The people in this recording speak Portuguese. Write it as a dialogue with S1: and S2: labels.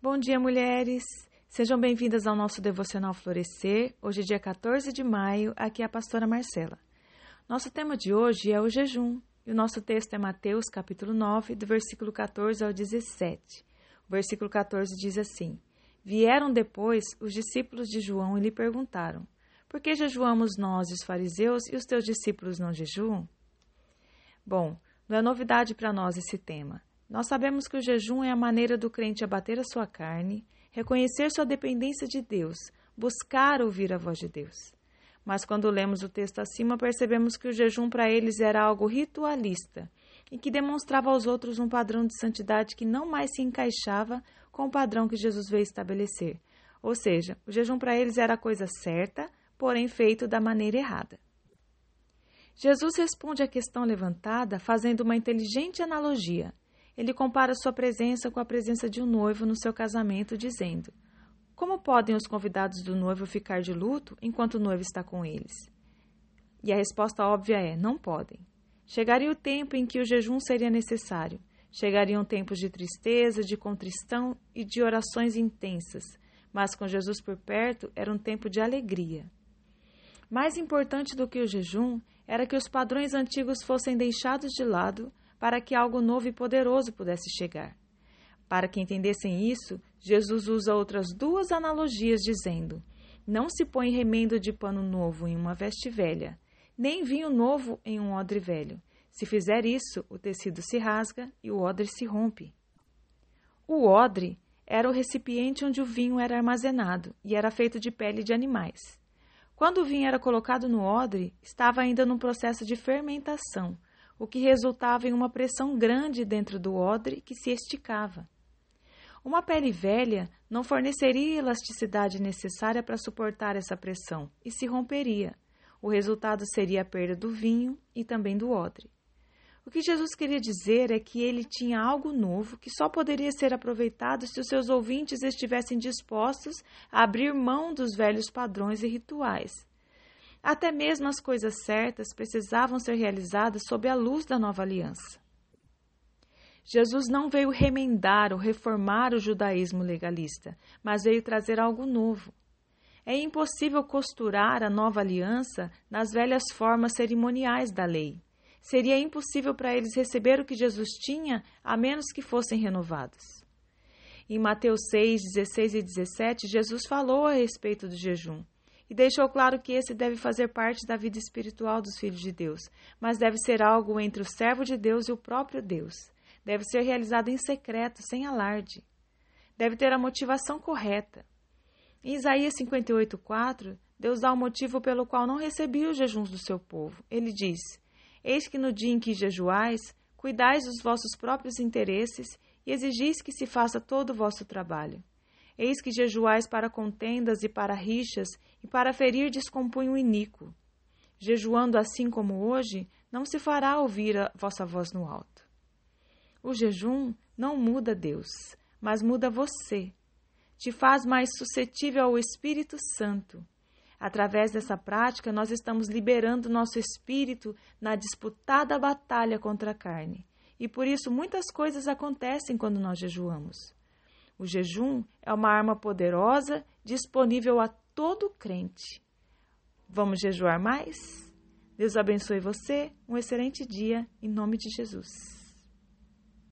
S1: Bom dia, mulheres! Sejam bem-vindas ao nosso Devocional Florescer. Hoje, dia 14 de maio, aqui é a pastora Marcela. Nosso tema de hoje é o jejum, e o nosso texto é Mateus, capítulo 9, do versículo 14 ao 17. O versículo 14 diz assim: Vieram depois os discípulos de João e lhe perguntaram: Por que jejuamos nós, os fariseus, e os teus discípulos não jejuam? Bom, não é novidade para nós esse tema. Nós sabemos que o jejum é a maneira do crente abater a sua carne, reconhecer sua dependência de Deus, buscar ouvir a voz de Deus. Mas quando lemos o texto acima, percebemos que o jejum para eles era algo ritualista e que demonstrava aos outros um padrão de santidade que não mais se encaixava com o padrão que Jesus veio estabelecer. Ou seja, o jejum para eles era a coisa certa, porém feito da maneira errada. Jesus responde à questão levantada fazendo uma inteligente analogia ele compara sua presença com a presença de um noivo no seu casamento, dizendo: Como podem os convidados do noivo ficar de luto enquanto o noivo está com eles? E a resposta óbvia é: não podem. Chegaria o tempo em que o jejum seria necessário. Chegariam tempos de tristeza, de contrição e de orações intensas, mas com Jesus por perto era um tempo de alegria. Mais importante do que o jejum era que os padrões antigos fossem deixados de lado para que algo novo e poderoso pudesse chegar. Para que entendessem isso, Jesus usa outras duas analogias, dizendo: Não se põe remendo de pano novo em uma veste velha, nem vinho novo em um odre velho. Se fizer isso, o tecido se rasga e o odre se rompe. O odre era o recipiente onde o vinho era armazenado e era feito de pele de animais. Quando o vinho era colocado no odre, estava ainda num processo de fermentação, o que resultava em uma pressão grande dentro do odre que se esticava. Uma pele velha não forneceria elasticidade necessária para suportar essa pressão e se romperia. O resultado seria a perda do vinho e também do odre. O que Jesus queria dizer é que ele tinha algo novo que só poderia ser aproveitado se os seus ouvintes estivessem dispostos a abrir mão dos velhos padrões e rituais até mesmo as coisas certas precisavam ser realizadas sob a luz da nova aliança. Jesus não veio remendar ou reformar o judaísmo legalista, mas veio trazer algo novo. É impossível costurar a nova aliança nas velhas formas cerimoniais da lei. Seria impossível para eles receber o que Jesus tinha a menos que fossem renovados. Em Mateus 6, 16 e 17, Jesus falou a respeito do jejum e deixou claro que esse deve fazer parte da vida espiritual dos filhos de Deus, mas deve ser algo entre o servo de Deus e o próprio Deus. Deve ser realizado em secreto, sem alarde. Deve ter a motivação correta. Em Isaías 58:4, Deus dá o motivo pelo qual não recebia os jejuns do seu povo. Ele diz: Eis que no dia em que jejuais, cuidais dos vossos próprios interesses e exigis que se faça todo o vosso trabalho. Eis que jejuais para contendas e para rixas, e para ferir descompunho iníquo. Jejuando assim como hoje, não se fará ouvir a vossa voz no alto. O jejum não muda Deus, mas muda você. Te faz mais suscetível ao Espírito Santo. Através dessa prática, nós estamos liberando nosso espírito na disputada batalha contra a carne. E por isso muitas coisas acontecem quando nós jejuamos. O jejum é uma arma poderosa disponível a todo crente. Vamos jejuar mais? Deus abençoe você. Um excelente dia em nome de Jesus.